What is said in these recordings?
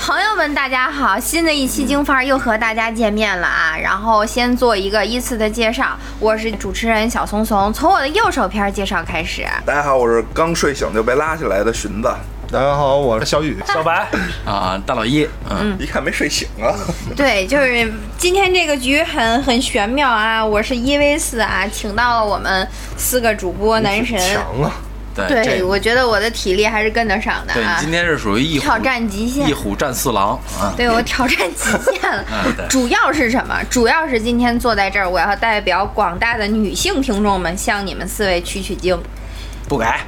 朋友们，大家好！新的一期京范儿又和大家见面了啊！然后先做一个依次的介绍，我是主持人小松松，从我的右手边介绍开始。大家好，我是刚睡醒就被拉起来的荀子，大家好，我是小雨。小白，啊，大老一，嗯，一看没睡醒啊。对，就是今天这个局很很玄妙啊！我是一 v 四啊，请到了我们四个主播男神。强啊！对，对，我觉得我的体力还是跟得上的啊。对你今天是属于一虎挑战极限一虎战四狼啊。对我挑战极限了 嗯，主要是什么？主要是今天坐在这儿，我要代表广大的女性听众们向你们四位取取经。不改，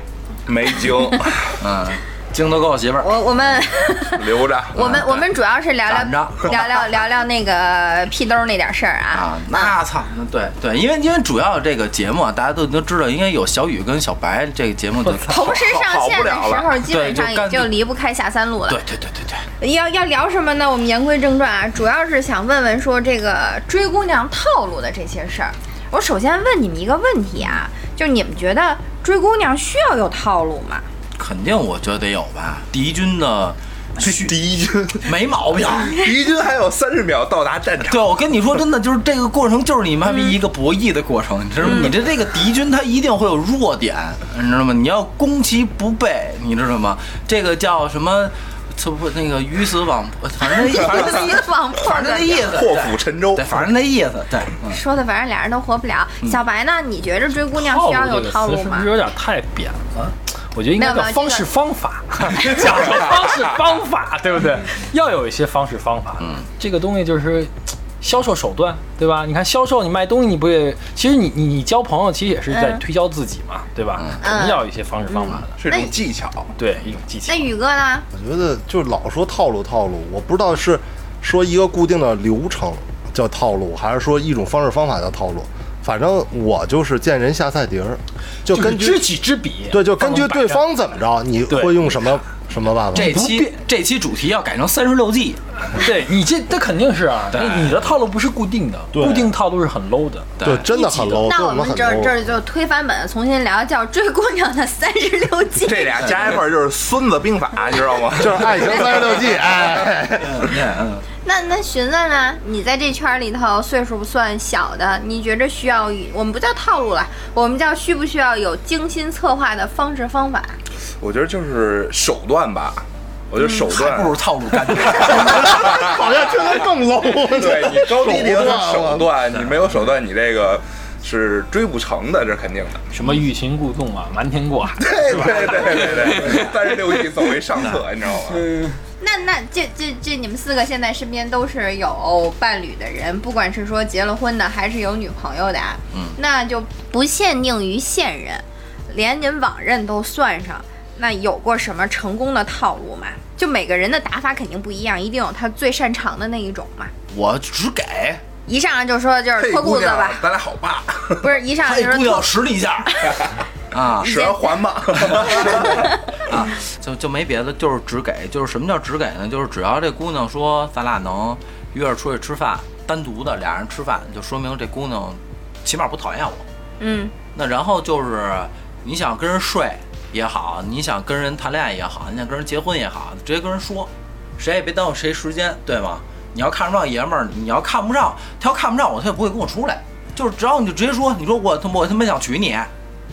没经，嗯，精都够媳妇儿。我我们 留着。我们我们主要是聊聊 聊聊聊聊那个屁兜那点事儿啊啊，。那操，对对，因为因为主要这个节目啊，大家都都知道，应该有小雨跟小白这个节目就同时上线的时候，基本上也就离不开下三路了对。对对对对，要要聊什么呢？我们言归正传啊，主要是想问问说这个追姑娘套路的这些事儿。我首先问你们一个问题啊，就你们觉得追姑娘需要有套路吗？肯定我觉得得有吧。敌军的 敌军，没毛病。敌军还有三十秒到达战场。对，我跟你说，真的就是这个过程，就是你妈逼一个博弈的过程，你知道吗？你这这个敌军他一定会有弱点，你知道吗？你要攻其不备，你知道吗？这个叫什么？这不那个鱼死网破，反正那反正一网破反正那意思，破釜沉舟对，反正那意思，对，嗯。说的反正俩人都活不了。小白呢？你觉着追姑娘需要有套路吗是不是？有点太扁了？我觉得应该叫方式方法，讲究方式方法，对不对？要有一些方式方法。嗯，这个东西就是销售手段，对吧？你看销售，你卖东西，你不也？其实你你你交朋友，其实也是在嗯推销自己嘛，对吧？肯定要有一些方式方法的，是一种技巧。对，一种技巧那。宇哥呢？我觉得就老说套路套路，我不知道是说一个固定的流程叫套路，还是说一种方式方法叫套路。反正我就是见人下菜碟儿，就就是根据知己知彼，对，就根据对方怎么着，你会用什么什么办法？这期这期主题要改成三十六计，对你这这肯定是啊，你的套路不是固定的，对。固定套路是很 low 的。对，真的很 low，那我我们这儿这。儿就推翻本，重新聊，叫追姑娘的三十六计。这俩加一块儿就是《孙子兵法》，你知道吗？就是爱情三十六计，哎，嗯，那那寻思呢？你在这圈里头岁数不算小的，你觉着需要我们不叫套路了，我们叫需不需要有精心策划的方式方法？我觉得就是手段吧。我觉得手段还不如套路干。好像听着更 low。对你高低得有手手段，你没有手段，你这个是追不成的，这肯定的。什么欲擒故纵啊，瞒天过海，对对对对对，三十六计走为上策，你知道吗？那那这这这你们四个现在身边都是有伴侣的人，不管是说结了婚的，还是有女朋友的啊，嗯那就不限定于现任，连您往任都算上。那有过什么成功的套路吗？就每个人的打法肯定不一样，一定有他最擅长的那一种嘛。我只给，一上来就说就是脱裤子吧，，咱俩好吧？不是一上来就说 脱，实力一下 啊使完还吧。啊，就就没别的，就是只给，就是什么叫只给呢？就是只要这姑娘说咱俩能约着出去吃饭，单独的俩人吃饭，就说明这姑娘起码不讨厌我。嗯，那然后就是你想跟人睡也好，你想跟人谈恋爱也好，你想跟人结婚也好，直接跟人说，谁也别耽误谁时间，对吗？你要看不上爷们儿，你要看不上，他要看不上我，他也不会跟我出来。就是只要你就直接说，你说我他妈我他妈想娶你，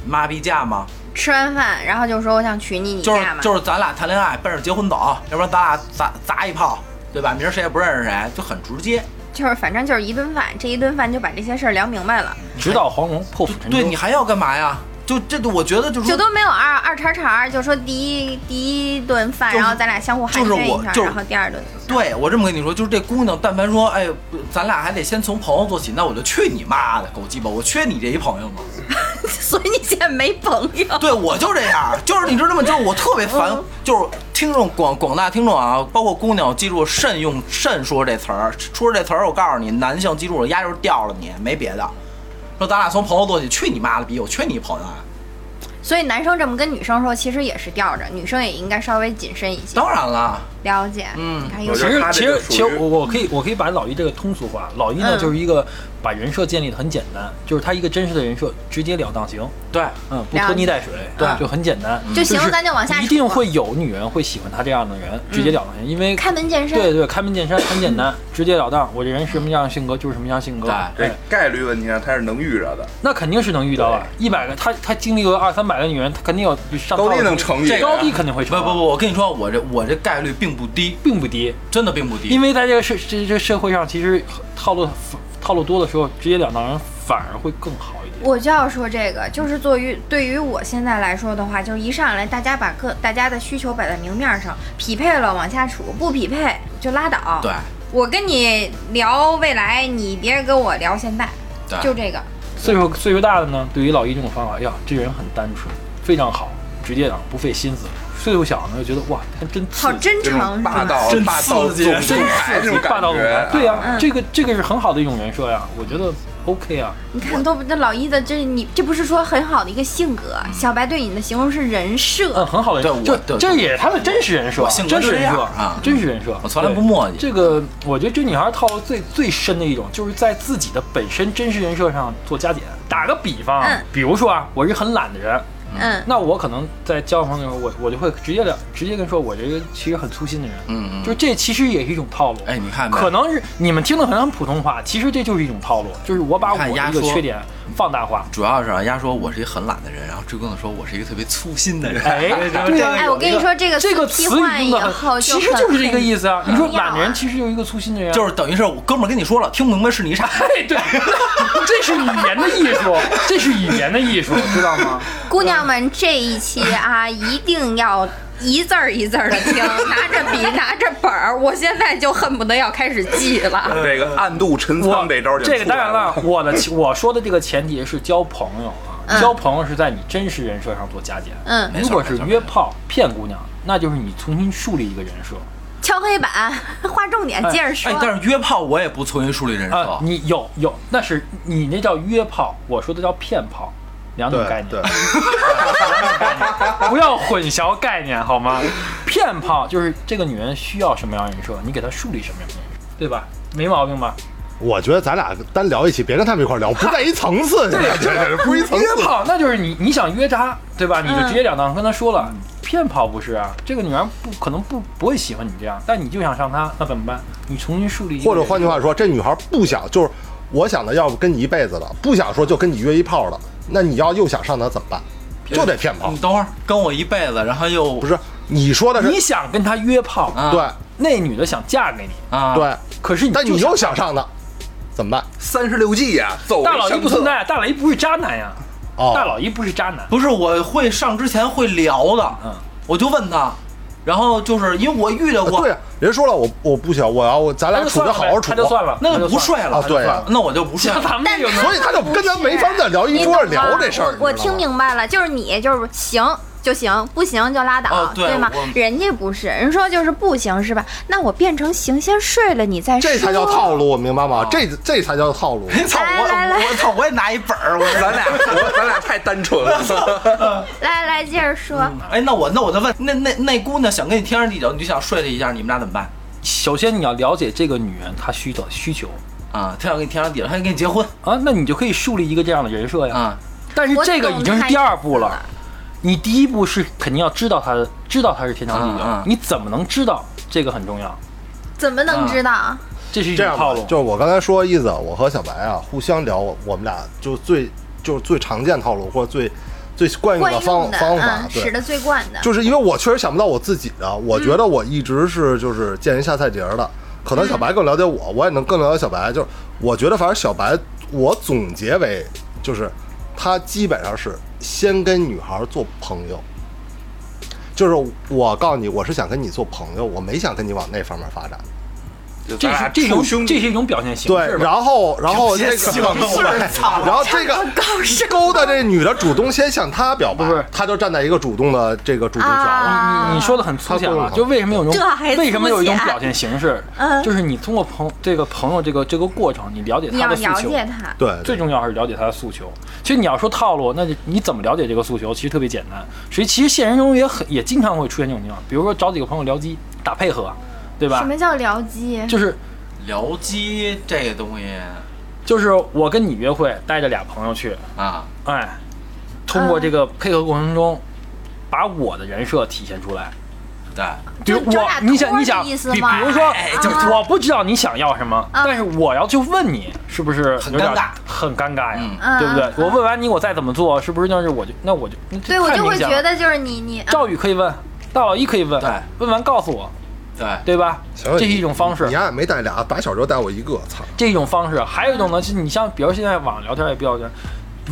妈逼嫁吗？吃完饭然后就说我想娶你，你就是嫁吗？就是咱俩谈恋爱奔着结婚走，要不然咱俩砸砸一炮，对吧？明儿谁也不认识谁，就很直接。就是反正就是一顿饭，这一顿饭就把这些事儿聊明白了，直捣黄龙，破釜沉舟。对你还要干嘛呀？就这，我觉得就是说就都没有二二茬茬，就说第一第一顿饭，就是然后咱俩相互寒就是暄一下，我就是然后第二顿，对我这么跟你说，就是这姑娘，但凡说，哎，咱俩还得先从朋友做起，那我就去你妈的狗鸡巴！我缺你这一朋友吗？所以你现在没朋友。对我就这样，就是你知道吗？就是我特别烦，就是听众广广大听众啊，包括姑娘，记住慎用慎说这词儿，说这词儿，我告诉你，男性记住了，压就是掉了你，没别的。说咱俩从朋友做起，去你妈的逼！我缺你一朋友啊！所以男生这么跟女生说，其实也是吊着，女生也应该稍微谨慎一些。当然了，了解，嗯其实其实其实我我可以我可以把老一这个通俗化，老一呢嗯就是一个把人设建立的很简单，就是他一个真实的人设，直截了当行，对，嗯，不拖泥带水，对就很简单，就行是咱就往下一定会有女人会喜欢他这样的人，直截了当行，因为开门见山。对对，开门见山，很简单，直截了当。我这人什么样的性格就是什么样性格。对概率问题上他是能遇着的，那肯定是能遇到啊，一百个他他经历过二三百个女人，他肯定有上高低能成这高低肯定会成。不不不，，我跟你说，我这我这概率并不低，并不低，真的并不低。因为在这个社这这社会上，其实套路套路多的时候，直截了当人反而会更好一点。我就要说这个，就是作于对于我现在来说的话，就是一上来大家把各大家的需求摆在明面上，匹配了往下处，不匹配就拉倒。对，我跟你聊未来，你别跟我聊现在，对就这个。岁数岁数大的呢，对于老一这种方法，哎呀，这人很单纯，非常好，直截了当，不费心思。岁数小呢，就觉得哇，他真好真诚，霸道真霸道刺激总裁这种感霸道总裁，，对呀、嗯这个这个是很好的一种人设呀，我觉得 OK 啊。你看都那老一的，这你这不是说很好的一个性格？小白对你的形容是人设嗯，很好的对人设，这这也是他的真实人设，性格真实人设啊真实人设，我从来不对墨迹这个我觉得这女孩套路最最深的一种，就是在自己的本身真实人设上做加减。打个比方，嗯比如说啊，我是很懒的人，嗯，那我可能在交朋友的时候，我我就会直接的直接跟说，我这个其实很粗心的人，嗯嗯。就这其实也是一种套路。哎，你看没可能是你们听的很普通话，其实这就是一种套路，就是我把我看压缩。这个缺点放大化。主要是啊，丫说我是一个很懒的人，然后追更的说我是一个特别粗心的人。哎，对啊，哎，我跟你说，这个这个替词语换以用的后其实就是这个意思啊。你说懒的人其实就是一个粗心的人啊，就是等于是我哥们儿跟你说了，听不明白是你傻。哎，对，这是语言的艺术，这是语言的艺术，知道吗？姑娘们这一期啊，一定要一字儿一字儿的听，拿着笔拿着本儿，我现在就恨不得要开始记了。这个暗度陈仓这招就这个当然了，我的 我说的这个前提是交朋友啊，嗯交朋友是在你真实人设上做加减。嗯，没错如果是约炮骗姑娘，那就是你重新树立一个人设敲黑板，划重点，接着说。哎，但是约炮我也不重新树立人啊设。。你有有，那是你那叫约炮，我说的叫骗炮，两种概念。对，不要混淆概念好吗？骗炮就是这个女人需要什么样人设，你给她树立什么样的人设，对吧？没毛病吧？我觉得咱俩单聊一起，别跟他们一块聊，不在一层次，对这这不是一层约次。炮那就是你你想约她，对吧？你就直截了当跟她说了。骗炮不是啊，这个女人不可能不不会喜欢你这样，但你就想上她，那怎么办？你重新树立一个或者换句话说，这女孩不想，就是我想的，要不跟你一辈子了，不想说就跟你约一炮的，那你要又想上她怎么办？就得骗炮。你，等会儿跟我一辈子，然后又不是你说的是你想跟他约炮，啊。对。那女的想嫁给你，啊，对，可是你但你又想上她，怎么办？三十六计呀，走大老姨不存在，大老姨不是渣男呀，哦，大老姨不是渣男。不是我会上之前会聊的，嗯，我就问他，然后就是因为我遇到过对，呀，人说了我我不行，我要我咱俩处算了呗，的好好处那，就算了，那就就不睡了啊对啊。那我就不睡咱们 所以他就跟咱没法再聊一桌聊这事儿。我我听明白了，就是你就是行就行，不行就拉倒，哦对吗？人家不是，人说就是不行是吧？那我变成行，先睡了你再说。这才叫套路，明白吗？这这才叫套路。操我来来来我操我也拿一本儿，我 咱俩我咱俩太单纯了。来来接着说，哎，那我那我再问，那那那姑娘想跟你天长地久，你就想睡她一下，你们俩怎么办？首先你要了解这个女人她需的需求啊，她想跟你天长地久，她想跟你结婚啊，那你就可以树立一个这样的人设呀。啊，但是这个已经是第二步了，你第一步是肯定要知道他的，知道他是天长地久。嗯嗯你怎么能知道？这个很重要，怎么能知道？这是一这样吧种套路，。就是我刚才说的意思，我和小白啊互相聊，我们俩就最就是最常见套路或者最最惯用的方用的，方法，嗯，使对，得最惯的。就是因为我确实想不到我自己的，我觉得我一直是就是见人下菜碟儿的，可能小白更了解我，我也能更了解小白。就是我觉得反正小白，我总结为就是他基本上是先跟女孩做朋友。就是我告诉你，我是想跟你做朋友，我没想跟你往那方面发展。这是这种兄弟，这是一种表现形式，对。然后然后这个，然后这个勾搭这女的主动先向他表白不是，他就站在一个主动的这个主动权了。啊你你说的很粗浅啊，就为什么有一种为什么有一种表现形式，嗯就是你通过朋这个朋友这个这个过程，你了解他的诉求，了解他，对，最重要还是了解他的诉求。其实你要说套路，那就你怎么了解这个诉求？其实特别简单。所以其实现实中也很也经常会出现这种情况，比如说找几个朋友聊机打配合，对吧？什么叫僚机？就是僚机这个东西，就是我跟你约会，带着俩朋友去，啊，哎，通过这个配合过程中，把我的人设体现出来。对，比如我你想你想，比比如说哎，就啊我不知道你想要什么，啊但是我要去问你，是不是有点很尴尬。很尴尬呀对不对？嗯？我问完你，我再怎么做，是不是就是我就那我就那对我就会觉得就是你你啊赵宇可以问，大老一可以问，对。问完告诉我，对，对吧？这是一种方式你，丫也没带俩，打小就带我一个，操！这是一种方式。还有一种呢，就是你像比如现在网上聊天也比较多，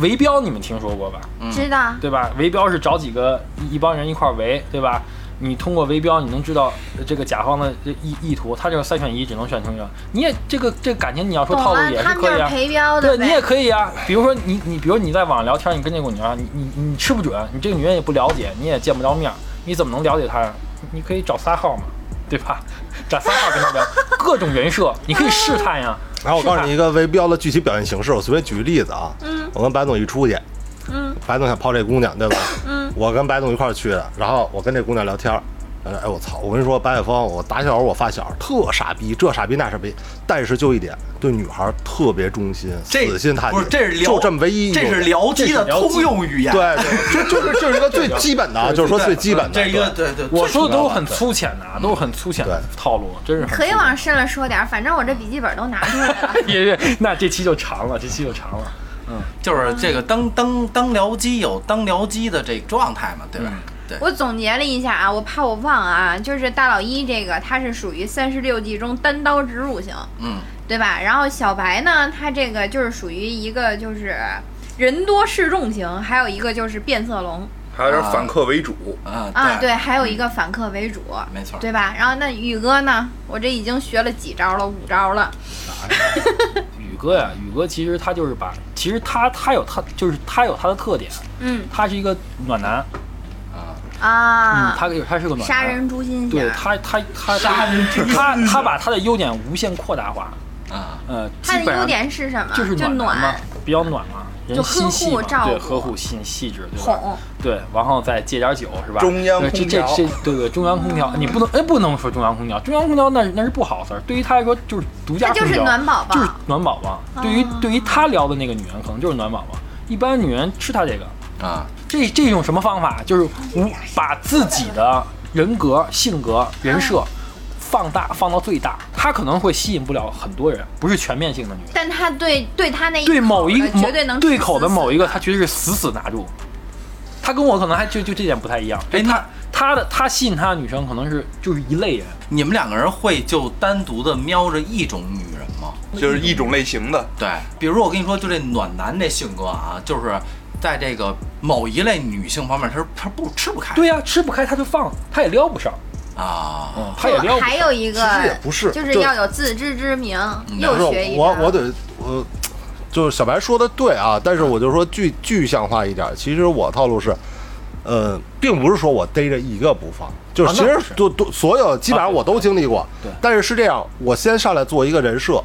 围标你们听说过吧？嗯知道对吧？围标是找几个一一帮人一块儿围，对吧？你通过围标，你能知道呃这个甲方的意意图，他这个三选一只能选成一个。你也这个这个感情你要说套路也，了他们就可以啊。陪标的对。你也可以啊，比如说你你比如你在网上聊天，你跟这个女孩，你你你吃不准，你这个女人也不了解，你也见不着面儿，你怎么能了解她呀？你可以找仨号嘛，对吧？这三号跟他聊，各种人设，你可以试探呀。然后我告诉你一个微标的具体表现形式，我随便举个例子啊。嗯我跟白总一出去，嗯白总想泡这姑娘，对吧？嗯我跟白总一块儿去的，然后我跟这姑娘聊天哎我操！我跟你说，白雪峰，我打小我发小特傻逼，这傻逼那傻逼，但是就一点，对女孩特别忠心，死心塌地，不是这是聊就这么唯一一这是僚机的通用语言。对对，就就是就是一个最 基本的啊，就是说最基本的。这一个对对对，我说的都是很粗浅的，啊，都是很粗浅的套路，真是可以往深了说点儿，反正我这笔记本都拿出来了。也也，那这期就长了，这期就长了。嗯就是这个当当当僚机有当僚机的这个状态嘛，对吧？我总结了一下啊，我怕我忘啊，就是大老一这个，他是属于三十六计中单刀直入型，嗯，对吧？然后小白呢，他这个就是属于一个就是人多势众型，还有一个就是变色龙。还有点反客为主。啊啊，对，还有一个反客为主，没错。对吧？然后那宇哥呢，我这已经学了几招了，五招了，宇哥呀，宇哥其实他就是把，其实他他有他就是他有他的特点，嗯。他是一个暖男，啊，嗯，啊，他他是个暖男，杀人诛心型，对他他他杀人诛他他把他的优点无限扩大化，啊，呃，他的优基本上点是什么？就是就暖嘛，比较暖嘛，人就呵心细嘛，对，护照顾呵护心细致，对吧？哄，对，然后再借点酒是吧？中央对这空调这这对对中央空调，你不能哎不能说中央空调，中央空调那是那是不好的词儿，对于他来说就是独家他就是空调，暖宝宝，就是暖宝宝。对于哦对于他聊的那个女人，可能就是暖宝宝。一般女人吃他这个，啊，这这种什么方法？就是无把自己的人格、性格、人设放大放到最大，他可能会吸引不了很多人，不是全面性的女人。但他对对他那一对某一个绝对能某对口的某一个，他绝对是死死拿住。他跟我可能还就就这点不太一样，他哎那他的他吸引他的女生可能是就是一类人，你们两个人会就单独的瞄着一种女人吗？就是一种类型的，对，比如说我跟你说，就这暖男这性格啊，就是在这个某一类女性方面，他是他不吃不开。对呀、吃不开他就放，他也撩不上，啊，嗯，他也撩不上。还有一个其实也不是就是要有自知之明，嗯又学一招我我得我就是小白说的对啊，但是我就说具具象化一点，其实我套路是，呃，并不是说我逮着一个不放，就是其实都都所有基本上我都经历过，对但是是这样，我先上来做一个人设，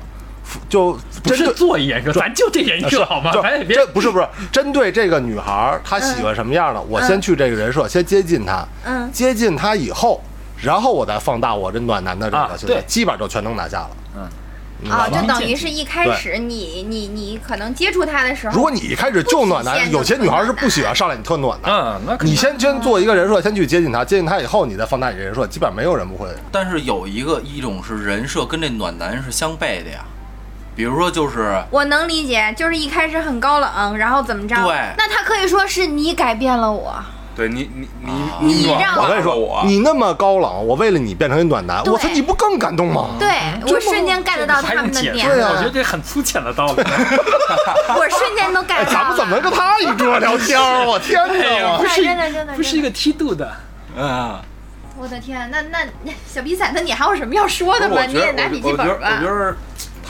就不是针对做一人设，咱就这人设好吗？咱也别这不是不是针对这个女孩儿，她喜欢什么样的，我先去这个人设，先接近她，嗯接近她以后，然后我再放大我这暖男的这啊个对基本上就全能拿下了。嗯，啊，就等于是一开始你你你可能接触他的时候，如果你一开始就暖男，有些女孩是不喜欢上来你特暖的。嗯，那你先先做一个人设，先去接近他，接近他以后，你再放大你人设，基本上没有人不会。但是有一个一种是人设跟这暖男是相悖的呀，比如说就是我能理解，就是一开始很高冷，然后怎么着？对那他可以说是你改变了我，对你你你啊你让我我跟你说，我，你那么高冷，我为了你变成一暖男，我操，你不更感动吗？对我瞬间 get 到他们的点对啊了，我觉得这很粗浅的道理。我瞬间都 get 哎，到了。咱们怎么能跟他一桌聊天儿？我天哪！不是真的真的不是一个梯度的，嗯，我的天，那那小比赛，那你还有什么要说的吗？你也拿笔记本吧我觉。得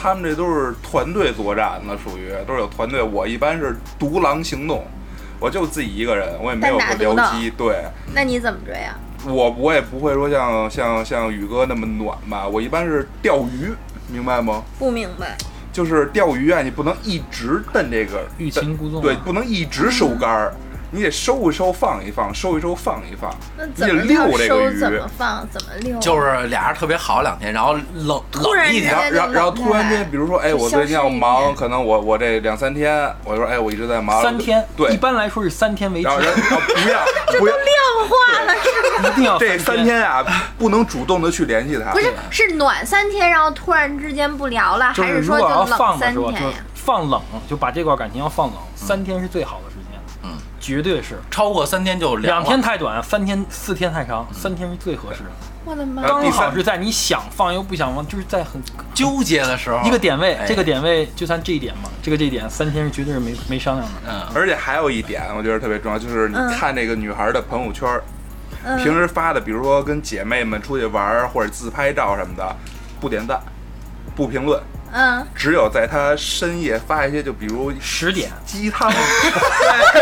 他们这都是团队作战的，属于都是有团队。我一般是独狼行动，我就自己一个人，我也没有个单打独斗僚机。对那你怎么追呀？我我也不会说像像像宇哥那么暖吧，我一般是钓鱼，明白吗？不明白。就是钓鱼啊，你不能一直蹬这个欲擒故纵啊对，不能一直收竿儿。你得收一收放一放，收一收放一放，那你得怎么溜这个收？鱼。怎么放？怎么溜？就是俩人特别好两天，然后冷突然冷一天然后，然后突然间，比如说，哎，我最近要忙，可能我我这两三天，我就说，哎，我一直在忙。三天，对一，般来说是三天为期然后，然后不要 这都，量化了，是一定要这三天啊，不能主动的去联系他。不是是暖三天，然后突然之间不聊了，还是说就要冷三天呀？放冷，就把这段感情要放冷，三天是最好的绝对是。超过三天就凉两了天太短，三天四天太长，三天是最合适的，我的妈然！后刚第三好是在你想放又不想放，就是在很纠结的时候，一个点位哎，这个点位就算这一点嘛，这个这一点三天是绝对是没没商量的。嗯，而且还有一点，我觉得特别重要，就是你嗯看那个女孩的朋友圈，嗯平时发的，比如说跟姐妹们出去玩儿或者自拍照什么的，不点赞，不评论，嗯，只有在他深夜发一些，就比如十点，鸡汤，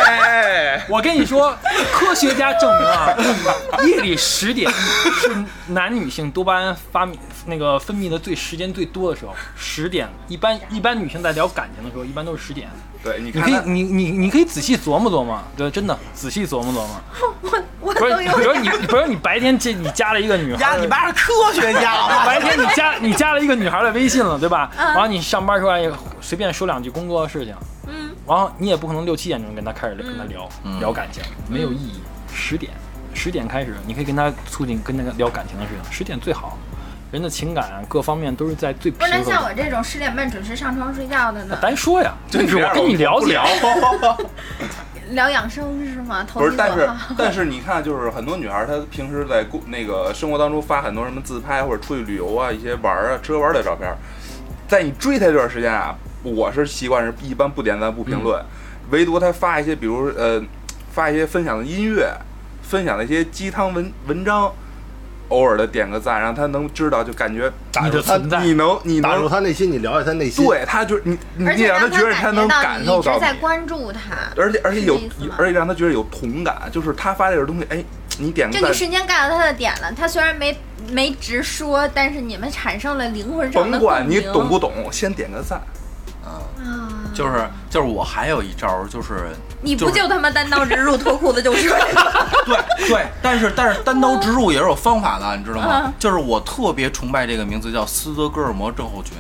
哎 我跟你说，科学家证明啊，夜里十点是男女性多巴胺发泌那个分泌的最时间最多的时候。十点，一般一般女性在聊感情的时候，一般都是十点。对，你你可以，你你你可以仔细琢磨琢磨，对，真的仔细琢磨琢磨。我我不是，都有比如你，比如你白天这你加了一个女孩呀，你妈是科学家吗？白天你加你加了一个女孩的微信了，对吧？嗯然后你上班时候哎随便说两句工作的事情，嗯，然后你也不可能六七点钟跟她开始跟她聊、嗯聊感情，没有意义。十点十点开始，你可以跟她促进跟那个聊感情的事情，十点最好。人的情感啊各方面都是在最不是那平和的。像我这种十点半准时上床睡觉的呢，单说呀，就就是我跟你聊聊 聊养生是吗？投不是，但是。但是你看，就是很多女孩，她平时在工那个生活当中发很多什么自拍或者出去旅游啊，一些玩儿啊、吃喝玩儿的照片，在你追她这段时间啊，我是习惯是一般不点赞不评论，唯独她发一些，比如呃，发一些分享的音乐，分享的一些鸡汤文文章。偶尔的点个赞，让他能知道，就感觉你打入他的存在你能你打入他内心，你了解他内心。对他就你你让他觉得他能感感到你一受到你，直在关注他，而且而且有而且让他觉得有同感，就是他发这个东西，哎，你点个赞就你，瞬间 get 到他的点了。他虽然没没直说，但是你们产生了灵魂上的甭管你懂不懂，先点个赞。啊，就是就是我还有一招儿，就是你不就他妈单刀直入，脱裤子就睡吗？对对，但是但是单刀直入也是有方法的，你知道吗嗯？就是我特别崇拜这个名字叫斯德哥尔摩症候群，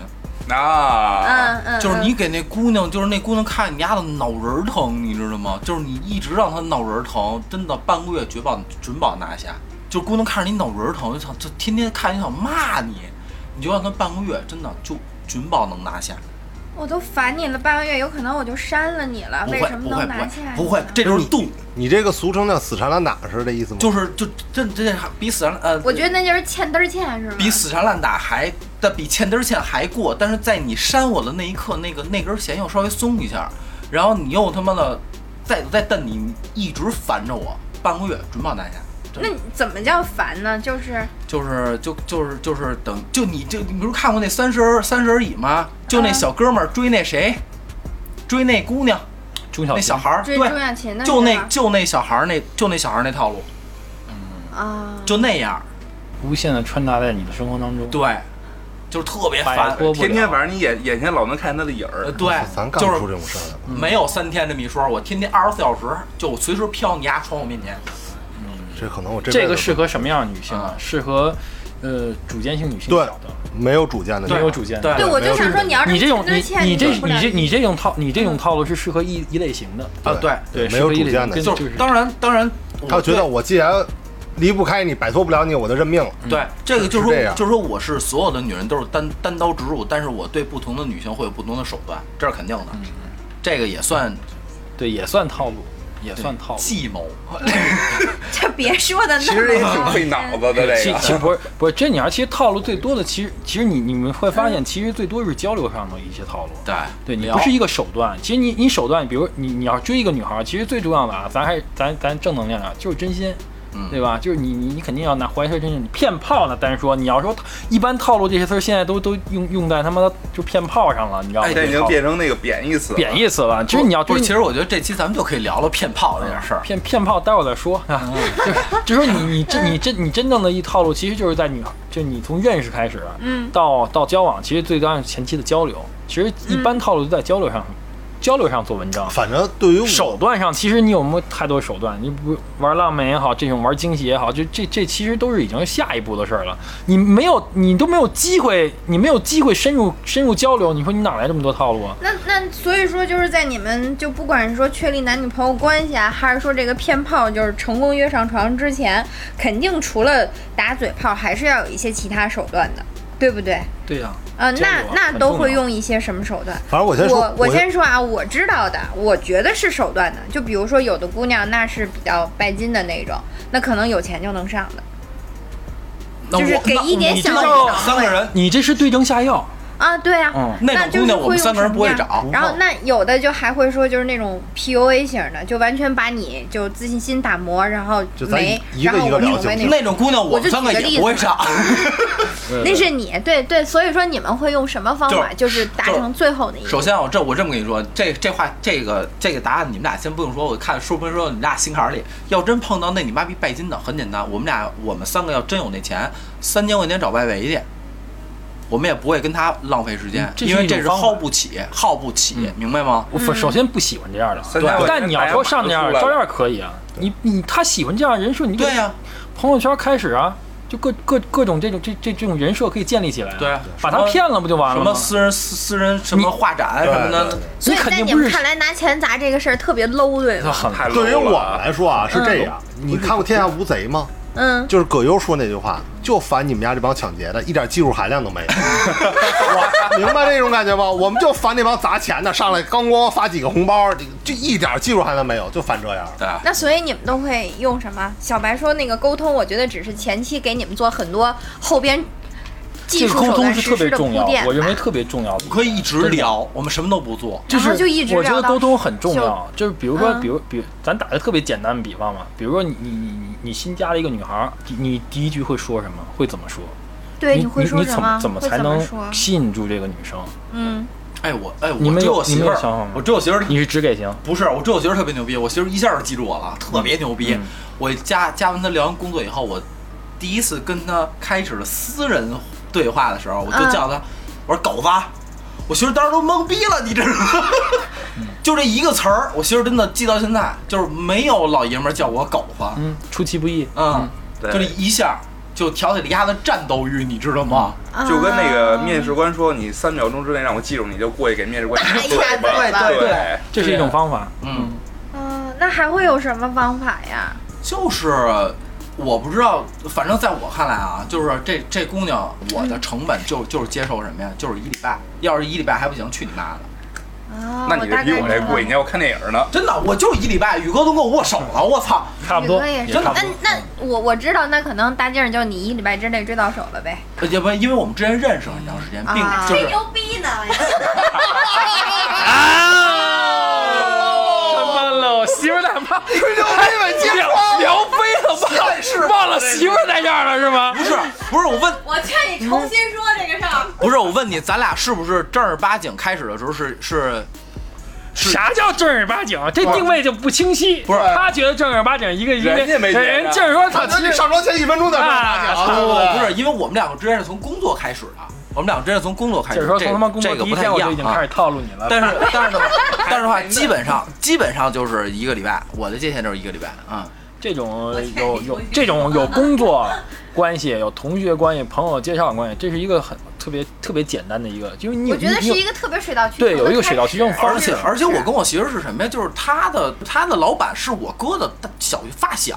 啊，嗯嗯，就是你给那姑娘，就是那姑娘看你丫的脑仁儿疼，你知道吗？就是你一直让她脑仁儿疼，真的半个月绝保准保拿下。就是姑娘看着你脑仁儿疼，就想就天天看你想骂你，你就让她半个月，真的就准保能拿下。我都烦你了半个月，有可能我就删了你了。为什么会不会能拿下不会不会，这就是度，你这个俗称叫死缠烂打是这意思吗？就是就这这还比死缠呃，我觉得那就是欠嘚儿欠是吗？比死缠烂打还但比欠嘚儿欠还过，但是在你删我的那一刻，那个那根弦又稍微松一下，然后你又他妈的再再瞪你，你一直烦着我，半个月准保拿下。那怎么叫烦呢？就是就是就就是就是等就你就你不是看过那三十而三十而已吗？就那嗯小哥们儿追那谁，追那姑娘，钟小那小孩儿，追就那就那小孩儿那就那小孩儿那套路，啊，就那样，无限的穿插在你的生活当中。对，就是特别摆烦。脱不了天天晚上你眼眼前老能看见他的影儿，呃对咱，干就是不出这种事儿来。没有三天这么一说，我天天二十四小时就随时飘你丫窗户面前。这可能我这这个适合什么样的女性啊嗯？适合呃主见性女性对小的，没有主见的，没有主见的。对对，我就想说，你要是你这种你你这你这你这种套你这种套路是适合一一类型的，啊，对，对，没有一类型主见的就是是当然当然，他觉得我既然离不开你，摆脱不了你，我就认命了。对这个就是是这样说就是说我是所有的女人都是单单刀直入，但是我对不同的女性会有不同的手段，这是肯定的。这个也算对也算套路，也算套路。计谋。这别说的那么其实也挺费脑子的这其其实。不是不是这女孩，其实套路最多的，其实其实你你们会发现，其实最多是交流上的一些套路。对对你不是一个手段，其实你你手段，比如你你要追一个女孩，其实最重要的啊，咱还咱咱正能量啊，就是真心。嗯对吧？就是你你你肯定要拿怀揣真心，你骗炮呢？单说你要说一般套路这些词儿，现在都都用用在他妈的就骗炮上了，你知道吗？哎这已经变成那个贬义词了。贬义词了。其实你要追不是，其实我觉得这期咱们就可以聊聊骗炮这件事儿。骗骗炮，待会儿再说啊。就是就说你你真你真你真正的一套路，其实就是在女孩，就你从认识开始，嗯到到交往，其实最重要是前期的交流。其实一般套路都在交流上交流上做文章。反正对于我手段上，其实你有没有太多手段？你不玩浪漫也好，这种玩惊喜也好，就这这其实都是已经下一步的事儿了。你没有，你都没有机会，你没有机会深入深入交流。你说你哪来这么多套路啊？那那所以说就是在你们就不管是说确立男女朋友关系啊，还是说这个骗炮就是成功约上床之前，肯定除了打嘴炮，还是要有一些其他手段的，对不对？对呀、呃，那啊那都会用一些什么手段？反正我先说，我我先先说啊，我知道的，我觉得是手段的。就比如说，有的姑娘那是比较拜金的那种，那可能有钱就能上的就是给一点小三个人你这是对症下药。啊。对啊，嗯那种姑娘，就是会用我们三个人不会找。然后那有的就还会说，就是那种 PUA 型的，就完全把你就自信心打磨，然后就咱没，一个然后我一个聊行成为那种。那种姑娘，我就们三个举个例子也不会找。那是你，对对，所以说你们会用什么方法，就就是达成最后的一个。首先，我这我这么跟你说，这这话这个这个答案你们俩先不用说，我看说不说你们俩心坎儿里，要真碰到那你妈逼拜金的，很简单，我们俩我们三个要真有那钱，三千块钱找外围去。我们也不会跟他浪费时间嗯，因为这是耗不起，耗不起，嗯明白吗？我首首先不喜欢这样的，三千块钱但你要说上这样照样可以啊。你你他喜欢这样人设，你就对呀、朋友圈开始啊，就各各各种这种这这这种人设可以建立起来、啊。对啊把他骗了不就完了吗？什么私人私私人什么画展什么的对对对，所以你肯在你们定不是看来拿钱砸这个事儿特别 low，对吗？很 low 对于我们。来说啊是这样，你看过《天下无贼》吗？嗯，就是葛优说那句话，就烦你们家这帮抢劫的，一点技术含量都没有。我明白这种感觉吗？我们就烦那帮砸钱的，上来刚光发几个红包，就就一点技术含量没有，就烦这样。对啊，那所以你们都会用什么？小白说那个沟通，我觉得只是前期给你们做很多后边技这个术手沟通是特段实施的别重要铺垫，我认为特别重要。可以一直聊，我们什么都不做。就是就一直我觉得沟通很重要，就是比如说，嗯比如比如咱打个特别简单的比方嘛，比如说你你你你你新加了一个女孩儿，你你第一句会说什么？会怎么说？对，你会说什你怎么怎么才能？吸引住这个女生？嗯，哎，我哎，我只有们有你我媳妇儿们有想法吗，我媳妇儿你是只给型？不是，我追我媳妇儿特别牛逼，我媳妇儿一下就记住我了，特别牛逼。嗯我加加完她聊完工作以后，我第一次跟她开始了私人对话的时候，我就嗯叫他，我说狗子，我媳妇当时都懵逼了，你知道吗？就这一个词儿，我媳妇儿真的记到现在，就是没有老爷们儿叫我狗子，嗯，出其不意。嗯，就这一下就挑起了丫的战斗欲，你知道吗？就跟那个啊面试官说，你三秒钟之内让我记住，你就过去给面试官 打一嘴巴。下嘴巴对对这是一种方法。嗯，嗯，那还会有什么方法呀？就是我不知道，反正在我看来啊，就是这这姑娘，我的成本就就是接受什么呀？就是一礼拜，要是一礼拜还不行，去你妈的！啊，那你这比我这贵，你要看电影呢。真的，我就一礼拜，宇哥都跟我握手了，我操！差不多，宇哥也是。那。那我我知道，那可能大静就你一礼拜之内追到手了呗。要不因为我们之前认识很长时间，并啊就是牛逼呢！什么了？媳妇儿在吗？吹牛逼呗，接聊聊飞了吗？忘了媳妇儿在这儿了是吗？不是不是我问我劝你重新说这个事儿。不是我问你，咱俩是不是正儿八经开始的时候是是啥叫正儿八经？这定位就不清晰。不是他觉得正儿八经，一个一个人家没觉得人就是说他上床前一分钟再说啊大差讲，不多不是？因为我们两个之间是从工作开始的，我们两个之间是从工作开始，就是说这从他妈工作这个第一天我不太一样啊就已经开始。套路你了。但是 但是的话，但是的话，基本上基本上就是一个礼拜，我的界限就是一个礼拜啊。这种有有这种有工作关系、有同学关系、朋友介绍关系，这是一个很特别特别简单的一个，因为你我觉得你有是一个特别水到渠对有一个水到渠成方而且式而且我跟我媳妇儿是什么呀？就是她的她的老板是我哥的小发小，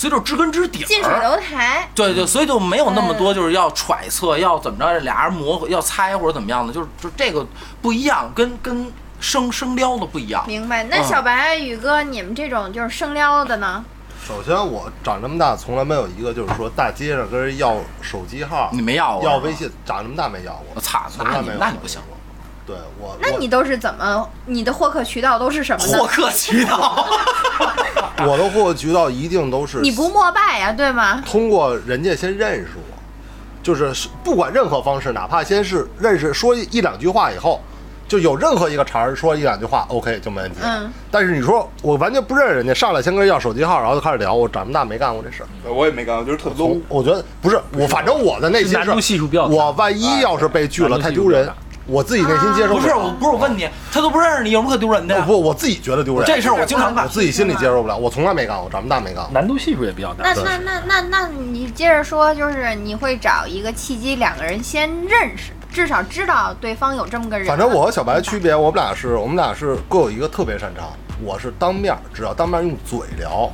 所以就知根知底儿。近水楼台。对对，所以就没有那么多就是要揣测，要怎么着，俩人磨合，要猜或者怎么样的，就是就这个不一样，跟跟生生撩的不一样。明白。那嗯小白、宇哥，你们这种就是生撩的呢？首先，我长这么大从来没有一个就是说大街上跟人要手机号、你没要过？要微？信，长这么大没要过。我操，从来没那你那你不行了，对我，那你都是怎么？你的获客渠道都是什么呢？获客渠道。我的获客渠道一定都是你不膜拜呀、对吗？通过人家先认识我，就是不管任何方式，哪怕先是认识说一两句话以后，就有任何一个茬儿说一两句话，OK 就没问题。嗯。但是你说我完全不认识人家，上来先跟人要手机号，然后就开始聊，我长这么大没干过这事儿。我也没干过，就是特 low 我。觉得不是我，反正我的内心难度系数比较大我万一要是被拒了，太丢人。我自己内心接受了不是我，不是我问你，他都不认识你，有什么可丢人的呀？不，我自己觉得丢人。这事儿我经常干。我自己心里接受不了，我从来没干过，长这么大没干过。难度系数也比较大。那那那那那你接着说，就是你会找一个契机，两个人先认识，至少知道对方有这么个人。反正我和小白区别，我们俩是我们俩是各有一个特别擅长。我是当面，只要当面用嘴聊，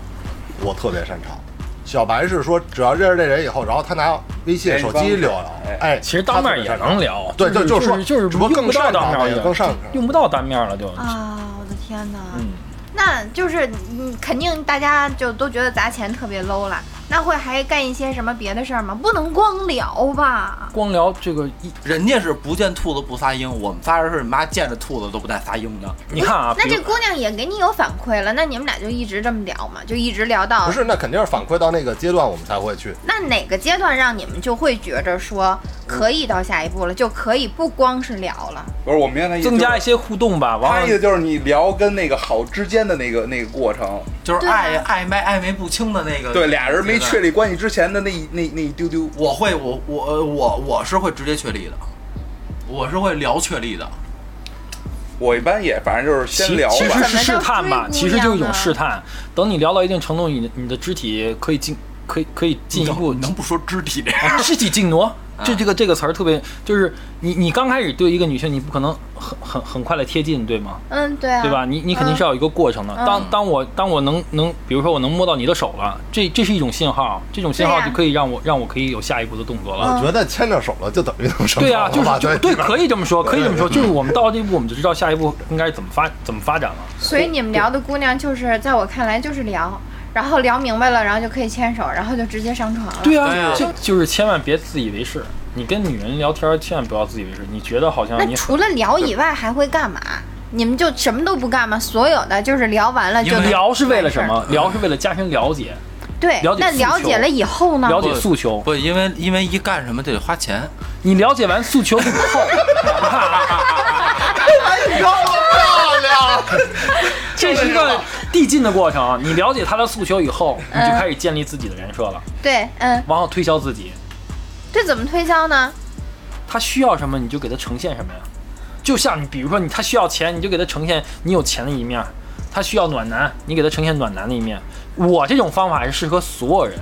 我特别擅长。小白是说，只要认识这人以后，然后他拿微信、手机聊聊，哎，其实当面也能聊，对，就就是说，就是只不过更擅长当面更上，用不到当面了就。啊，我的天哪！嗯，那就是嗯，肯定大家就都觉得砸钱特别 low 了。那会还干一些什么别的事儿吗？不能光聊吧？光聊这个一，人家是不见兔子不撒鹰，我们仨人是你妈见着兔子都不带撒鹰的。你看啊，那这姑娘也给你有反馈了，那你们俩就一直这么聊嘛，就一直聊到不是？那肯定是反馈到那个阶段，我们才会去。那哪个阶段让你们就会觉着说可以到下一步了，就可以不光是聊了？不是我明白他意思，增加一些互动吧。他意思就是你聊跟那个好之间的那个那个过程，就是暧暧昧暧昧不清的那个。对，俩人没确立关系之前的那那那一丢丢，我会我我我我是会直接确立的，我是会聊确立的。我一般也反正就是先聊吧，其实是试探吧，其实就是一种试探。等你聊到一定程度，你你的肢体可以进，可以可以进一步，能不说肢体这样？肢体进挪。这这个这个词儿特别，就是你你刚开始对一个女性，你不可能很很很快的贴近，对吗？嗯，对啊，对吧？你你肯定是要有一个过程的。当当我当我能能，比如说我能摸到你的手了，这这是一种信号，这种信号就可以让我让我可以有下一步的动作了。我觉得牵着手了就等于能对啊，就是就对，可以这么说，可以这么说，就是我们到了这一步，我们就知道下一步应该怎么发怎么发展了。所以你们聊的姑娘，就是在我看来就是聊。然后聊明白了，然后就可以牵手，然后就直接上床了。对啊，就就是千万别自以为是。你跟女人聊天，千万不要自以为是。你觉得好像那除了聊以外还会干嘛？你们就什么都不干吗？所有的就是聊完了就聊是为了什么？聊是为了加深了解。对，了解那了解了以后呢？了解诉求。不，因为因为一干什么就得花钱。你了解完诉求以后，哎，漂亮！这是一个递进的过程。你了解他的诉求以后，你就开始建立自己的人设了。对，嗯。往后推销自己。这怎么推销呢？他需要什么，你就给他呈现什么呀。就像你，比如说你，他需要钱，你就给他呈现你有钱的一面；他需要暖男，你给他呈现暖男的一面。我这种方法是适合所有人，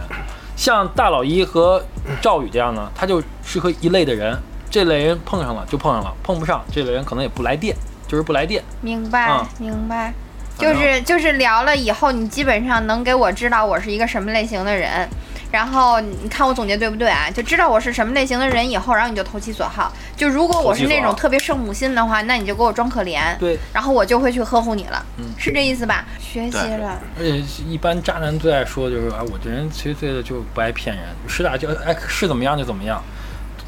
像大老一和赵宇这样呢，他就适合一类的人。这类人碰上了就碰上了，碰不上这类人可能也不来电，就是不来电。明白，明白。就是就是聊了以后，你基本上能给我知道我是一个什么类型的人。然后你看我总结对不对啊？就知道我是什么类型的人以后，然后你就投其所好。就如果我是那种特别圣母心的话，那你就给我装可怜。对。然后我就会去呵护你了。嗯，是这意思吧？学习了。而且一般渣男最爱说就是啊，我这人随随的就不爱骗人，是打就哎是怎么样就怎么样，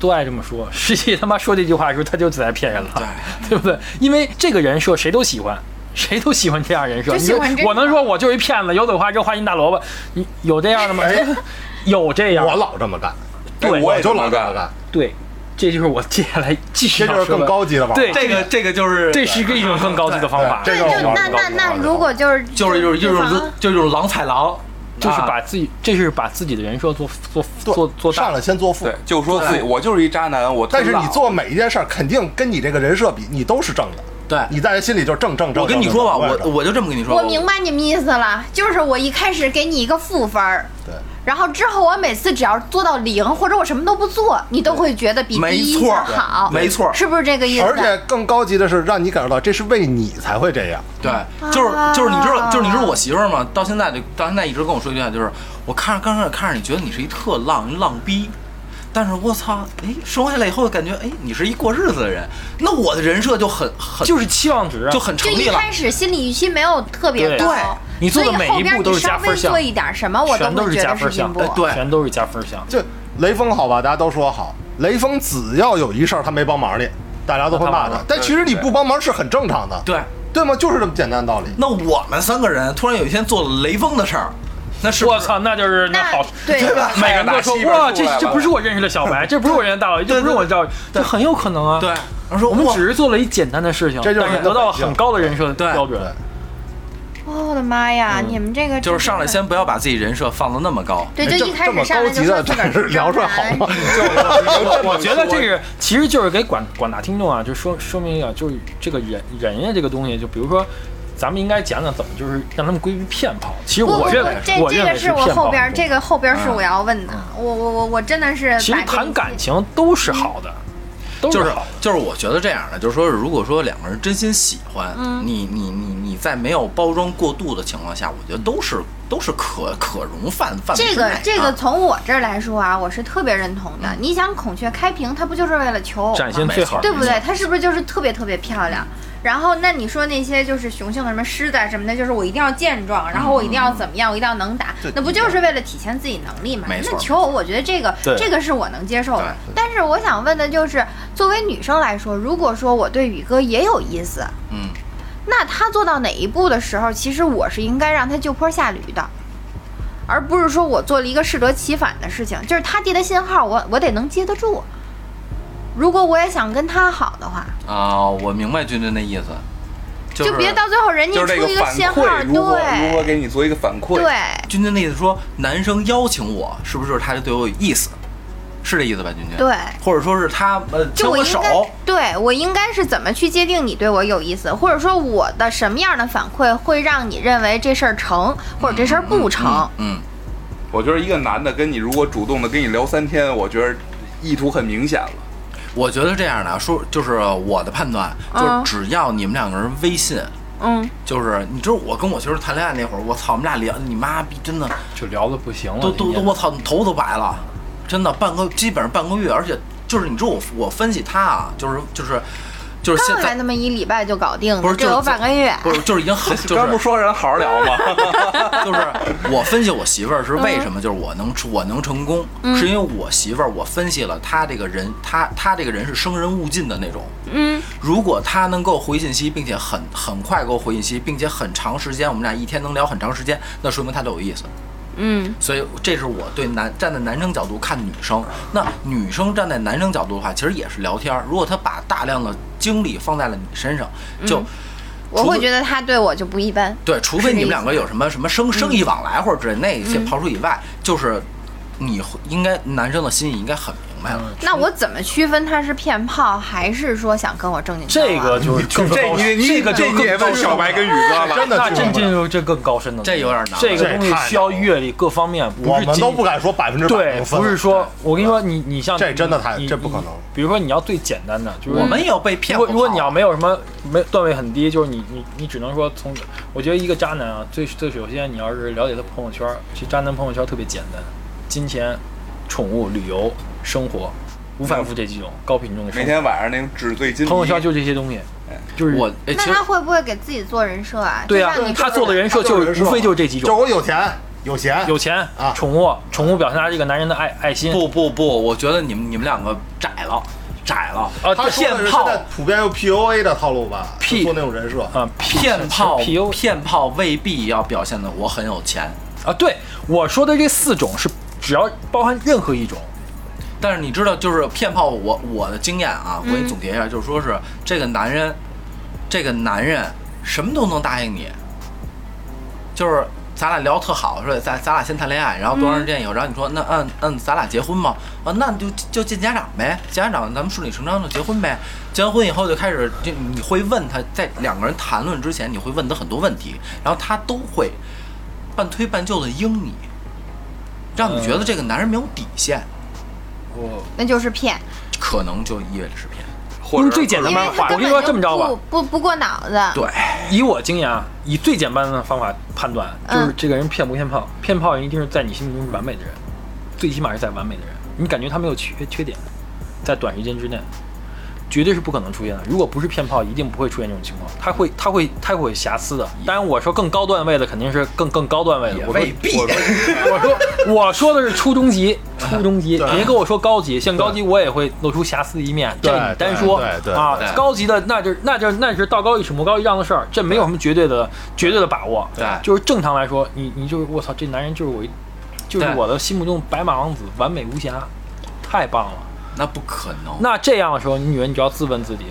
都爱这么说。实际他妈说这句话的时候，他就在骗人了，对不对？因为这个人设谁都喜欢，谁都喜欢这样人设。喜欢我能说我就是一骗子，油嘴滑舌，花心大萝卜，你有这样的吗？有这样，我老这么干，对，我就老这么干，对，这就是我接下来继续这就是更高级的方法。对，这个这个就是这是一种更高级的方法。这，就那那那如果就是就是就是就是就是狼踩狼，就是把自己这是把自己的人设做做做做上来先做富，对，就说自己我就是一渣男，我但是你做每一件事儿肯定跟你这个人设比，你都是正的。对，你在心里就正正正。我跟你说吧，我我就这么跟你说。我明白你们意思了，就是我一开始给你一个负分儿。对。然后之后，我每次只要做到零，或者我什么都不做，你都会觉得比第一次好，没错，是不是这个意思？而且更高级的是，让你感受到这是为你才会这样。对，就是就是你知道，就是你知道我媳妇儿吗？到现在就到现在一直跟我说一句话，就是我看着刚开始看着你觉得你是一特浪一浪逼。但是我操，哎，生活下来以后感觉，哎，你是一过日子的人，那我的人设就很很就是期望值就很成立了。就一开始心理预期没有特别高，你做的每一步都是加分项。做一点什么，我都是加分项。对，全都是加分项。就雷锋好吧，大家都说好，雷锋只要有一事儿他没帮忙的，大家都会骂他。但其实你不帮忙是很正常的，对对吗？就是这么简单的道理。那我们三个人突然有一天做了雷锋的事儿。那是我操，那就是那好，对吧，每个人都说哇，这这不是我认识的小白，这不是我认识的大佬，这不是我叫，这很有可能啊。对，我说我们只是做了一简单的事情，这就是得到了很高的人设标准。哦我的妈呀，嗯你们这个就是上来先不要把自己人设放得那么高。对，就一开始上来就聊出来好吗？我我觉得这个其实就是给广广大听众啊，就说说明一下，就是这个人人呀这个东西，就比如说。咱们应该讲讲怎么就是让他们归于骗炮。其实我认为，，这我认为这个是我后边这个后边是我要问的，我我我我真的是其实谈感情都是好的，都就是好的。就是我觉得这样的，就是说，如果说两个人真心喜欢，嗯。你你你你在没有包装过度的情况下，我觉得都是都是可可容范范围这个这个啊从我这儿来说啊，我是特别认同的。你想孔雀开屏，它不就是为了求偶展吗？现最好对不对？它是不是就是特别特别漂亮？然后，那你说那些就是雄性的什么狮子啊什么的，就是我一定要健壮，然后我一定要怎么样，我一定要能打，那不就是为了体现自己能力嘛？没错那求偶，我觉得这个这个是我能接受的。但是我想问的就是，作为女生来说，如果说我对宇哥也有意思，嗯，那他做到哪一步的时候，其实我是应该让他就坡下驴的，而不是说我做了一个适得其反的事情。就是他递的信号，我我得能接得住。如果我也想跟他好的话，啊、我明白君君的意思，就是就别到最后人家出一个信号，对，如果给你做一个反馈？对，君君的意思说，男生邀请我，是不是他就对我有意思？是这意思吧，君君？对，或者说是他呃牵我手，就我应该对我应该是怎么去界定你对我有意思，或者说我的什么样的反馈会让你认为这事儿成，或者这事儿不成？嗯，我觉得一个男的跟你如果主动的跟你聊三天，我觉得意图很明显了。我觉得这样的啊说，就是我的判断，就只要你们两个人微信，嗯，就是你知道我跟我媳妇儿谈恋爱那会儿，我操，我们俩聊你妈逼，真的就聊的不行了，都都都，我操，头都白了，真的半个基本上半个月，而且就是你知道我我分析他啊，就是就是就是现在刚才那么一礼拜就搞定了，不是就有半个月。不是就是已经很 就刚不说人好好聊吗？就是我分析我媳妇儿是为什么，就是我能我能成功，是因为我媳妇儿我分析了她这个人，她她这个人是生人勿近的那种。嗯，如果她能够回信息，并且很很快给我回信息，并且很长时间，我们俩一天能聊很长时间，那说明她对我有意思。嗯，所以这是我对男站在男生角度看女生，那女生站在男生角度的话，其实也是聊天儿。如果他把大量的精力放在了你身上，就、我会觉得他对我就不一般。对，除非你们两个有什么什么生生意往来或者之类那些嗯刨除以外，就是你会应该男生的心意应该很明白了。那我怎么区分他是骗炮，还是说想跟我正经？这个就是更这高你你这个就更高深问小白跟宇哥了，真的那真进入这更高深的，这有点难这个东西需要阅历各方面，不我们都不敢说百分之百对不是说我跟你说，你你像这真的太你这不可能。比如说你要最简单的，就是我们也有被骗过。如果如果你要没有什么没段位很低，就是你你你只能说从，我觉得一个渣男啊，最最首先你要是了解他朋友圈，其实渣男朋友圈特别简单，金钱、宠物、旅游、生活，无反复这几种高品种的生活。每天晚上那种纸醉金迷，朋友圈就这些东西，就是我那他会不会给自己做人设啊？对呀、就像你他做的人设就是无非就是这几种就我有钱有钱有钱啊宠物，宠物表现他这个男人的爱爱心。不不不，我觉得你们你们两个窄了，窄了。啊，他现在普遍用 PUA 的套路吧？P 做那种人设，啊，骗炮 PU 骗炮未必要表现的我很有钱，啊，对我说的这四种是只要包含任何一种，但是你知道，就是骗炮我，我的经验啊，我给你总结一下，就是说是这个男人，这个男人什么都能答应你，就是咱俩聊特好，说咱咱俩先谈恋爱，然后多长时间以后，然后你说那嗯嗯，咱俩结婚吗？啊，那就就见家长呗，见家长咱们顺理成章就结婚呗。结完婚以后就开始，就你会问他在两个人谈论之前，你会问他很多问题，然后他都会半推半就的应你，让你觉得这个男人没有底线。我那就是骗，可能就意味着是骗。用或者最简单的方法，我跟你说这么着吧不，不不过脑子。对，以我经验啊，以最简单的方法判断，就是嗯这个人骗不骗炮，骗炮人一定是在你心目中是完美的人，最起码是在完美的人，你感觉他没有缺缺点，在短时间之内，绝对是不可能出现的。如果不是骗炮，一定不会出现这种情况，他会他会他会有瑕疵的。当然，我说更高段位的肯定是更更高段位的，我说未必我说 我说的是初中级，初中级，别跟我说高级，像高级我也会露出瑕疵的一面，这对你单说对对啊，高级的那就那就那是道高一尺魔高一丈的事儿，这没有什么绝对的绝对的把握。对就是正常来说，你你就是我操，这男人就是我一，就是我的心目中白马王子，完美无瑕，太棒了。那不可能。那这样的时候，你女人你就要自问自己，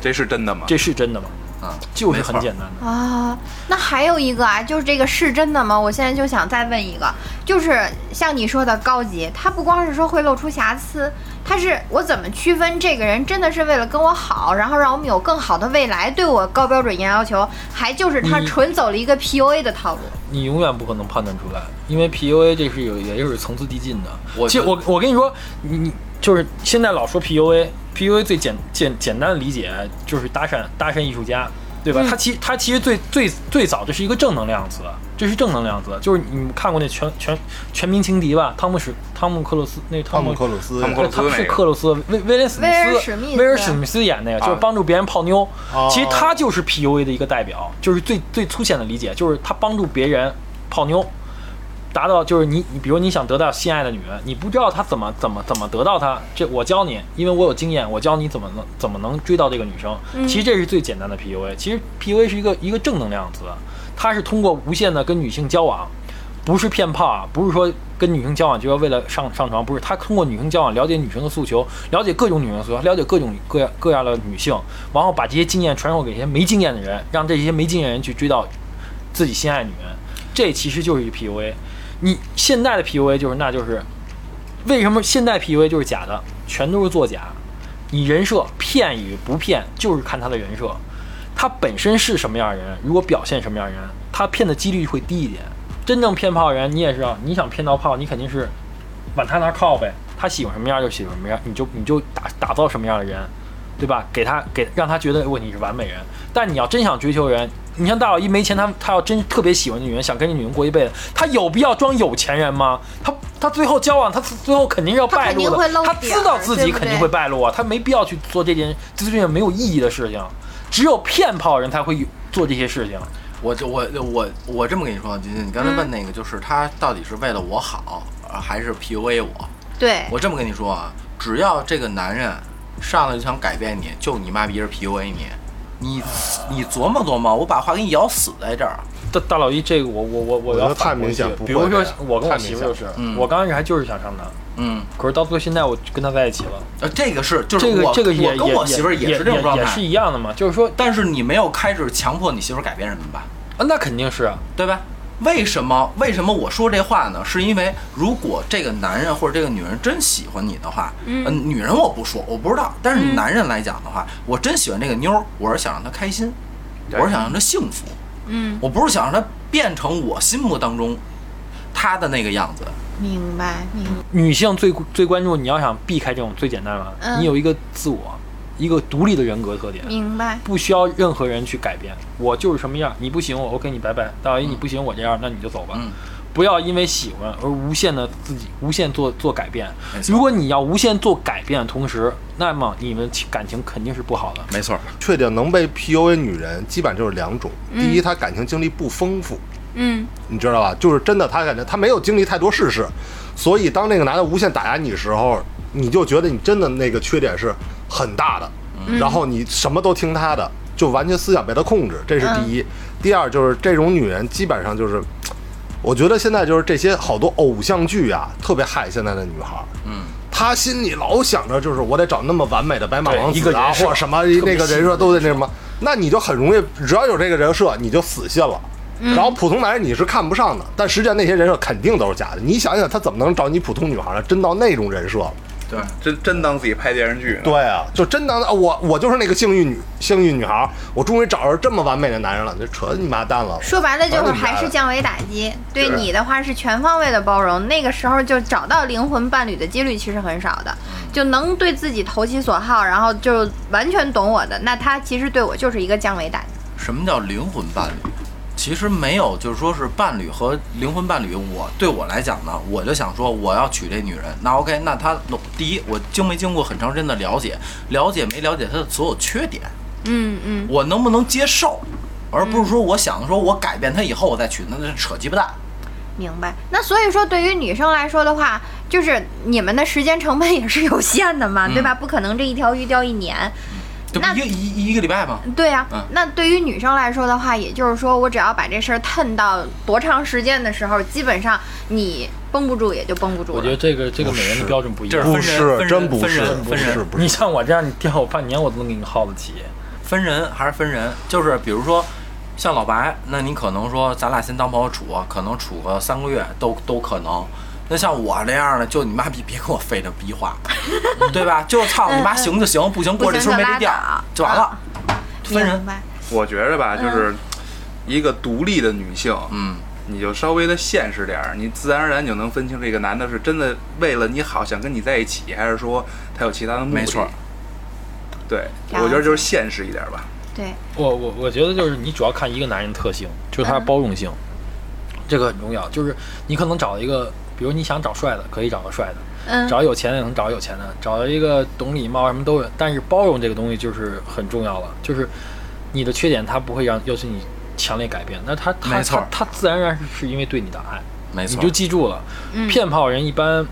这是真的吗？这是真的吗？啊，就是很简单的。啊，那还有一个啊，就是这个是真的吗？我现在就想再问一个，就是像你说的高级，他不光是说会露出瑕疵，他是我怎么区分这个人真的是为了跟我好，然后让我们有更好的未来，对我高标准严要求，还就是他纯走了一个 PUA 的套路？你永远不可能判断出来，因为 PUA 这是有也就是层次递进的。我其实我我跟你说，你你就是现在老说 PUA，PUA 最简简简单的理解就是搭讪搭讪艺术家，对吧？嗯它其他其实最最最早这是一个正能量词，这是正能量词，就是你们看过那全全全民情敌吧？汤姆史汤姆克鲁斯那汤姆姆克鲁斯汤姆克鲁斯他是那个克鲁斯威威廉史密斯史密斯威尔史密斯演那个，就是啊帮助别人泡妞。哦其实他就是 PUA 的一个代表，就是最最粗浅的理解，就是他帮助别人泡妞，达到就是你你比如你想得到心爱的女人，你不知道她怎么怎么怎么得到她，这我教你，因为我有经验，我教你怎么能怎么能追到这个女生。嗯其实这是最简单的 PUA，其实 PUA 是一个一个正能量词，它是通过无限的跟女性交往。不是骗炮啊，不是说跟女性交往就要为了上上床，不是。他通过女性交往了解女生的诉求，了解各种女生的诉求，了解各种各样各样的女性，然后把这些经验传授给一些没经验的人，让这些没经验的人去追到自己心爱的女人。这其实就是一个 PUA。你现在的 PUA 就是，那就是为什么现在 PUA 就是假的，全都是作假。你人设骗与不骗，就是看他的人设，他本身是什么样的人，如果表现什么样的人，他骗的几率会低一点。真正骗炮的人，你也知道，你想骗到炮，你肯定是往他那靠呗。他喜欢什么样就喜欢什么样，你就你就打打造什么样的人，对吧？给他给让他觉得如果你是完美人。但你要真想追求人，你像大老一没钱，他他要真特别喜欢女人，想跟这女人过一辈子，他有必要装有钱人吗？他他最后交往，他最后肯定是要败露的他知道自己肯定会败露啊，他没必要去做这件这件没有意义的事情。只有骗炮人才会做这些事情。我就我我我这么跟你说，金金，你刚才问那个，就是他到底是为了我好，呃还是 PUA 我？对，我这么跟你说啊，只要这个男人上来就想改变你，就你妈逼是 PUA 你，你你琢磨琢磨，我把话给你咬死在这儿。大大老一，这个我我我我要太反驳一句明显比如说我跟我媳妇就是，嗯我刚开始还就是想上当，嗯，可是到最后现在我跟她在一起了，呃，这个是就是我这个这个也我跟我媳妇儿也是这种状态也是，一样的嘛，就是说但是你没有开始强迫你媳妇儿改变什么吧？啊，那肯定是啊，对吧？为什么？为什么我说这话呢？是因为如果这个男人或者这个女人真喜欢你的话，嗯呃女人我不说，我不知道。但是嗯男人来讲的话，我真喜欢这个妞儿，我是想让她开心，我是想让她幸福，嗯，我不是想让她变成我心目当中她的那个样子。明白明白。女性最最关注，你要想避开这种最简单的，嗯你有一个自我，一个独立的人格特点。明白，不需要任何人去改变，我就是什么样，你不行我，OK，你拜拜。大老爷，你不行我这样，那你就走吧。嗯不要因为喜欢而无限的自己无限做做改变如果你要无限做改变的同时，那么你们感情肯定是不好的。没错，确定能被 PUA 女人，基本上就是两种。第嗯一，她感情经历不丰富，嗯你知道吧？就是真的，她感觉她没有经历太多世事，所以当那个男的无限打压你的时候，你就觉得你真的那个缺点是很大的，然后你什么都听他的，就完全思想被他控制，这是第一。第二就是这种女人基本上就是，我觉得现在就是这些好多偶像剧啊，特别害现在的女孩儿。嗯，她心里老想着就是我得找那么完美的白马王子啊，或者什么那个人设都得那什么，那你就很容易，只要有这个人设，你就死心了。然后普通男人你是看不上的，但实际上那些人设肯定都是假的。你想想，他怎么能找你普通女孩呢？真到那种人设了？对，真真当自己拍电视剧呢。对啊，就真当啊我我就是那个幸运女幸运女孩，我终于找着这么完美的男人了，这扯你妈蛋了！说白了就是还是降维打击，对你的话是全方位的包容，那个时候就找到灵魂伴侣的几率其实很少的，就能对自己投其所好，然后就完全懂我的，那他其实对我就是一个降维打击。什么叫灵魂伴侣？其实没有，就是说是伴侣和灵魂伴侣。我对我来讲呢，我就想说，我要娶这女人，那 OK，那她第一，我经没经过很长时间的了解，了解没了解她的所有缺点，嗯嗯，我能不能接受，而不是说我想说我改变她以后我再娶，那那是扯鸡巴蛋。明白。那所以说，对于女生来说的话，就是你们的时间成本也是有限的嘛，对吧？不可能这一条鱼钓一年。那这不一个一一个礼拜吗？对呀、嗯那对于女生来说的话，也就是说，我只要把这事儿腾到多长时间的时候，基本上你绷不住也就绷不住了。我觉得这个这个每人的标准不一样这是。不分人是，分不是分人，分人不是，你。像我这样，你钓我半年我都能给你耗得起。分人还是分人，就是比如说像老白，那你可能说咱俩先当朋友处，可能处个三个月都都可能。那像我这样的，就你妈逼别跟我废这逼话，对吧？就操你妈行就行，不行过这村没这店儿就完了，分人？我觉着吧，就是一个独立的女性，嗯，你就稍微的现实点儿，你自然而然就能分清这个男的是真的为了你好想跟你在一起，还是说他有其他的目的。没错。对，我觉得就是现实一点吧。对，我我我觉得就是你主要看一个男人特性，就是他的包容性，这个很重要。就是你可能找一个，比如你想找帅的，可以找个帅的；嗯，找有钱的也能找有钱的，找一个懂礼貌什么都有。但是包容这个东西就是很重要了，就是你的缺点他不会让要求你强烈改变，那他他他他自然而然是是因为对你的爱，没错你就。记住了，嗯骗炮人一般。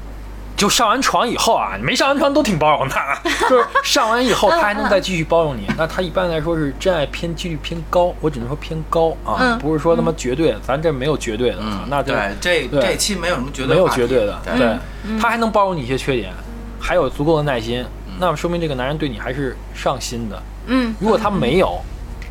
就上完床以后啊，你没上完床都挺包容的，就是上完以后他还能再继续包容你，那他一般来说是真爱偏几率偏高，我只能说偏高啊，嗯。不是说他妈绝对，咱这没有绝对的，嗯，那就对这对。这期没有什么绝对没有绝对的，对。对，嗯他还能包容你一些缺点，还有足够的耐心，那么说明这个男人对你还是上心的。嗯，如果他没有，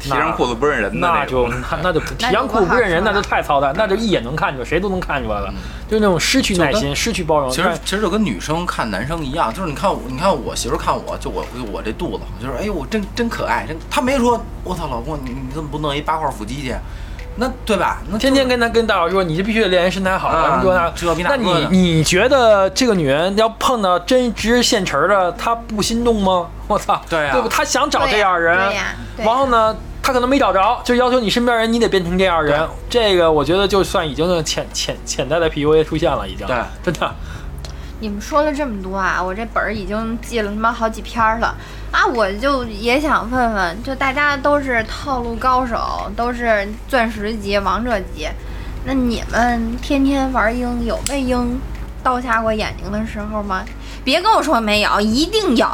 提上裤子不认人的那就。那 那就提上裤子不认人，那就太操蛋，那就一眼能看出来，谁都能看出来了，就是那种失去耐心、失去包容。其实其实就跟女生看男生一样，就是你看我，你看我媳妇儿看我，就我我这肚子，就是哎呦我真真可爱，真她没说我操老公你你怎么不弄一八块腹肌去？那对吧？那天天跟他跟大佬说，你这必须得练人身材好，啊什么这那那那你你觉得这个女人要碰到真直现成的，她不心动吗？我操，对啊对不？她想找这样人，然后呢，她可能没找着，就要求你身边人你得变成这样人。这个我觉得就算已经是潜潜潜在的 PUA 出现了，已经。对，真的。你们说了这么多啊，我这本儿已经记了他妈好几篇儿了啊！我就也想问问，就大家都是套路高手，都是钻石级、王者级，那你们天天玩鹰，有被鹰刀瞎过眼睛的时候吗？别跟我说没有，一定有。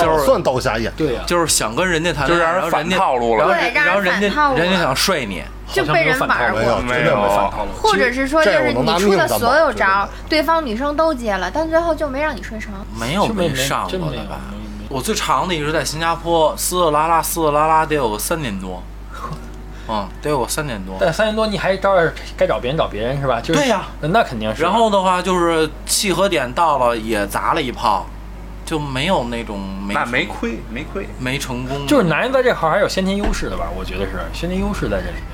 就是算刀瞎眼。对呀、就是想跟人家谈，就让人然后人家反套路了然后对让人然后人家人家想睡你，就被人玩没有，过，绝对没反套路。或者是说，就是你出的所有招，对方女生都接了，但最后就没让你睡成。没有是没没上真没有过的吧？我最长的一直在新加坡，撕撕拉拉撕撕拉拉得有个三年多，嗯，得有个三年多。但三年多你还照样该找别人找别人是吧？就是对呀那肯定是。然后的话就是契合点到了也砸了一炮，就没有那种没那没亏，没亏。没成功，就是男人在这行还是有先天优势的吧？我觉得是先天优势在这里面。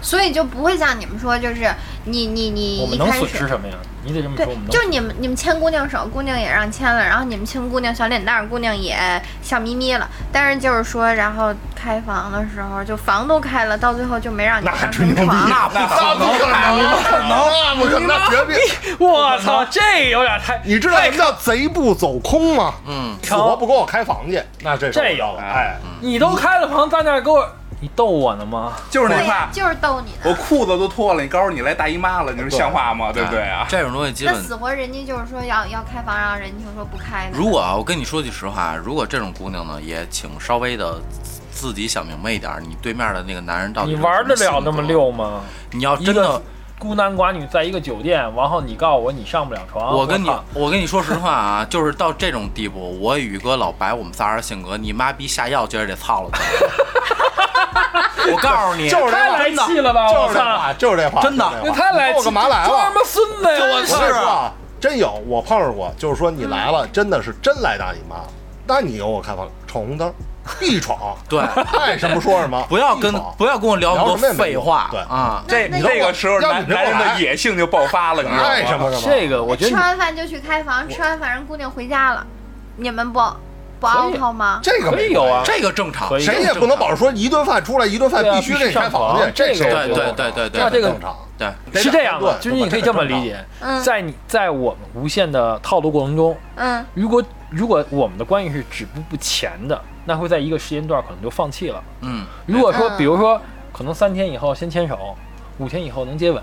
所以就不会像你们说，就是你你你我们能。损失什么呀？你得这么对说，我们，就是你们你们牵姑娘手，姑娘也让牵了，然后你们亲姑娘小脸蛋，姑娘也笑眯眯了。但是就是说，然后开房的时候，就房都开了，到最后就没让你那上吹牛逼，成床。那不可能，不可能，不可能，那不可能，那绝对。我操，这有点太……你知道什么叫贼不走空吗？嗯，死活不给我开房去，那这这有哎，你都开了房，在那给我，你逗我呢吗？就是那话，，就是逗你我。裤子都脱了，你告诉你来大姨妈了，你说像话吗？对不对啊？这种东西基本那死活人家就是说要要开房，然后人家就说不开。如果啊，我跟你说句实话，如果这种姑娘呢，也请稍微的自己想明白一点，你对面的那个男人到底你玩得了那么？溜吗？你要真的，孤男寡女在一个酒店，然后你告诉我你上不了床，我跟你我跟你说实话啊，就是到这种地步，我宇哥、老白，我们仨人性格，你妈逼下药今儿得操了他。我告诉你，就是太来气了吧！我操，就是这话，就是这话，真的你太来气，我干嘛来了？装什么孙子呀！我我操！跟你说啊，真有，我碰上过，就是说你来了，真的是真来大姨妈，那你有我开房，闯红灯，必闯，对，爱什么说什么，不要跟不要跟我聊那么多废话，对啊。这那这个时候要男男人的野性就爆发了，你知道吗？爱什么什么。这个我觉得吃完饭就去开房，吃完饭人姑娘回家了，你们不不可以 out 吗？这个没可以有啊这个正常，谁也不能保证说一顿饭出来一顿饭必须给你开房去，这谁也不能对对对对那这个正常。对，是这样的，对就是你可以这么理解，嗯在你在我们无限的套路过程中，嗯如果如果我们的关系是止步不前的，那会在一个时间段可能就放弃了。嗯，如果说，嗯比如说，可能三天以后先牵手，五天以后能接吻，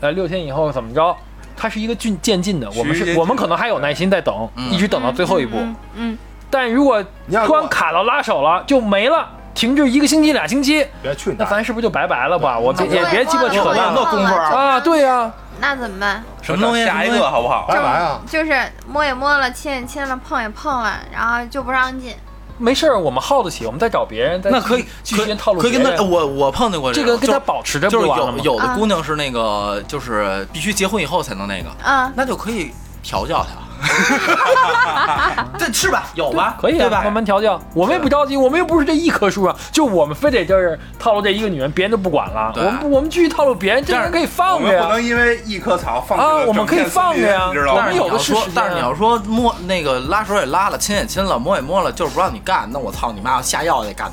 呃，六天以后怎么着？它是一个进渐进的，我们是我们可能还有耐心在等，嗯一直等到最后一步。嗯嗯但如果突然卡到拉手了，就没了，停滞一个星期、俩星期，别去那咱是不是就拜拜了吧？我这也别鸡巴扯我淡了那功夫啊啊！对呀、那怎么办？什么东西？下一个好不好？拜拜啊！就是摸也摸了，亲也亲了，碰也碰了，然后就不让进。没事儿，我们耗得起，我们再找别人，那可以可以套路可以跟他，我我碰见过这个跟他保持着不就是就完了有有的啊姑娘是那个，就是必须结婚以后才能那个，嗯，那就可以调教她。这是吧？有吧？可以啊，对吧？慢慢调教。我们也不着急，我们又不是这一棵树啊，就我们非得就是套路这一个女人，别人就不管了。我对们不我们继续套路别人，这人可以我放着呀。们不能因为一棵草放弃啊了我们可以放着呀你知道吗我们？有的是时间，但是你要说摸那个拉手也拉了，亲也亲了，摸也摸了，就是不让你干，那我操你妈，下药也得干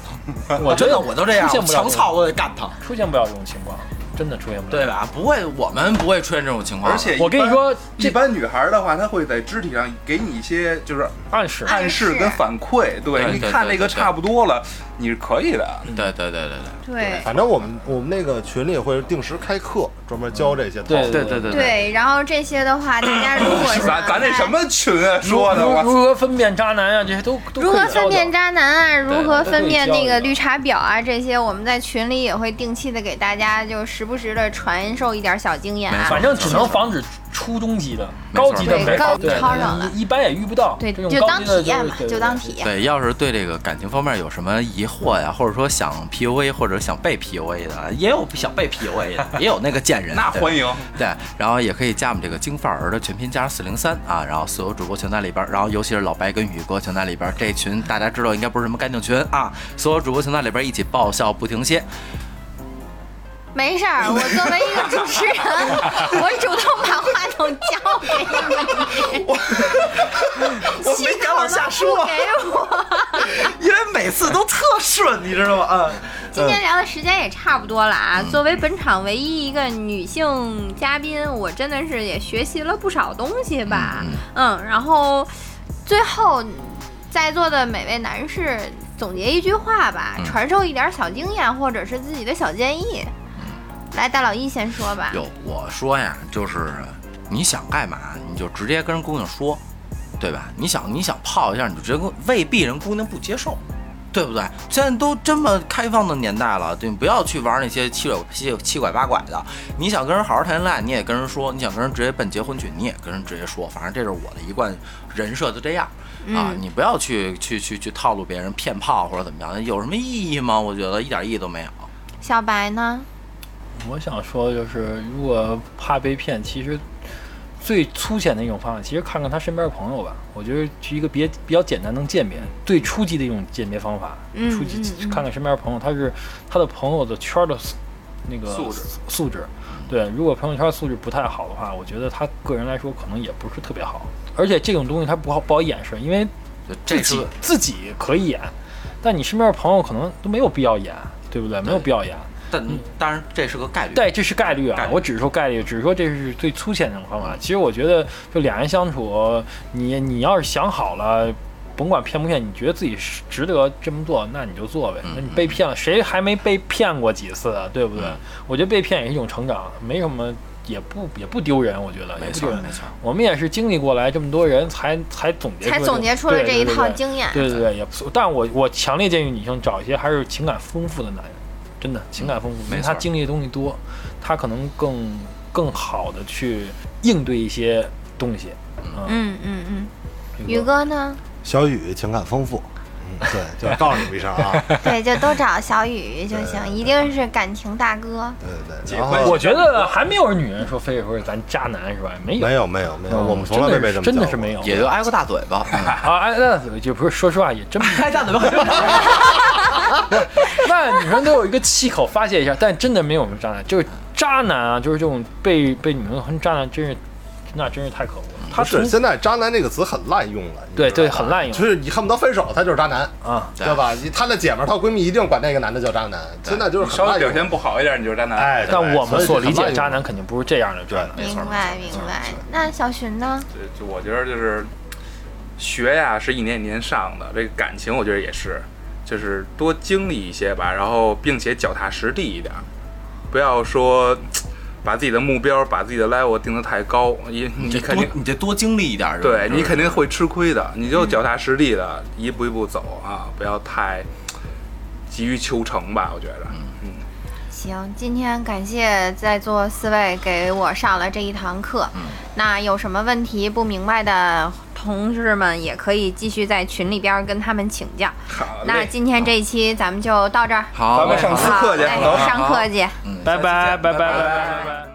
他。我真的我都这样，出现不了强操我得干他，出现不了这种情况，真的出现不了。对吧？不会，我们不会出现这种情况。而且我跟你说这一般女孩的话，她会在肢体上给你一些就是暗示。暗示跟反馈。对，对你看那个差不多了，你是可以的。对对对对对。对反正我们我们那个群里会定时开课，专门教这些套路。对对对对对，然后这些的话，大家如果想咱咱那什么群啊？说的如如何分辨渣男啊？这些都都如何可以教分辨渣男啊？如何分辨那个绿茶婊啊？这些我们在群里也会定期的给大家，就时不时的传授一点小经验啊。反正只能防止初中级的，高级的没对高对超上了一一般也遇不到。对，这种就当高级的体验嘛，就当体验。对，要是对这个感情方面有什么疑惑呀，或者说想 PUA 或者想被 PUA 的，也有想被 PUA 的，也有那个贱人。那欢迎。对，然后也可以加我们这个京范儿的全拼加上四零三啊，然后所有主播全在里边，然后尤其是老白跟宇哥全在里边。这群大家知道应该不是什么干净群啊，所有主播全在里边一起爆笑不停歇。没事儿，我作为一个主持人，我主动把话筒交给你，我没敢往下不说，给我。因为每次都特顺，你知道吗？嗯，今天聊的时间也差不多了啊。作为本场唯一一个女性嘉宾，我真的是也学习了不少东西吧。嗯，然后最后在座的每位男士总结一句话吧，嗯传授一点小经验或者是自己的小建议。来，大老一先说吧。哟我说呀，就是你想干嘛，你就直接跟人姑娘说，对吧？你想你想泡一下，你就直接跟，未必人姑娘不接受。对不对？现在都这么开放的年代了，对，你不要去玩那些七拐七七拐八拐的。你想跟人好好谈恋爱，你也跟人说；你想跟人直接奔结婚去，你也跟人直接说。反正这是我的一贯人设，就这样啊。嗯你不要去去去去套路别人、骗炮或者怎么样，有什么意义吗？我觉得一点意义都没有。小白呢？我想说的就是，如果怕被骗，其实最粗浅的一种方法，其实看看他身边的朋友吧。我觉得是一个比比较简单能鉴别、最初级的一种鉴别方法。嗯初级看看身边的朋友，他是他的朋友的圈儿的素那个素质素质。对，如果朋友圈素质不太好的话，我觉得他个人来说可能也不是特别好。而且这种东西他不好不好掩饰，因为自己自己可以演，但你身边的朋友可能都没有必要演，对不对？没有必要演。但当然这是个概率。对，这是概率啊，率我只是说概率，只是说这是最粗浅的方法。其实我觉得，就俩人相处，你你要是想好了，甭管骗不骗，你觉得自己值得这么做，那你就做呗。那你被骗了，谁还没被骗过几次啊？对不对？嗯我觉得被骗也是一种成长，没什么，也不也不丢人，我觉得没错。没错。我们也是经历过来这么多人才才总结才出总结出了对这一对对套经验。对对对，也不错。但我我强烈建议女性找一些还是情感丰富的男人，真的情感丰富，因为没他经历的东西多，他可能更更好的去应对一些东西。嗯，嗯嗯嗯，宇宇哥呢？小雨情感丰富，嗯，对，就告诉你们一声啊，对，就都找小雨就行，一定是感情大哥。对对对，结婚我觉得还没有女人说非得说是咱渣男是吧？没有，没有没有没有，嗯我们从来没被这么真的是没有，也就挨过大嘴巴。啊！挨大嘴就不是，说实话也真没。挨大嘴巴很正常。那女生都有一个气口发泄一下，但真的没有什么渣男，就是渣男啊，就是这种被被女生恨渣男，真是那真是太可恶了。他是现在“渣男”这个词很滥用了，对对很滥用就是你恨不得分手，他就是渣男，啊，对对吧？你她的姐们儿、她闺蜜一定管那个男的叫渣男，现在就是稍微表现不好一点，你就是渣男。哎，但我们所理解所以很滥用渣男肯定不是这样的渣男。没错明白明白。那小寻呢？就就我觉得就是学呀是一年一年上的，这个感情我觉得也是，就是多经历一些吧，然后并且脚踏实地一点儿，不要说把自己的目标、把自己的 level 定得太高，你你这肯定你这多经历一点儿，对你肯定会吃亏的，你就脚踏实地的一步一步走啊，不要太急于求成吧，我觉得。行，今天感谢在座四位给我上了这一堂课。那有什么问题不明白的，同事们也可以继续在群里边跟他们请教。好那，今天这一期咱们就到这儿，好，咱们上私课去上课去。嗯，拜拜拜拜。拜拜拜拜。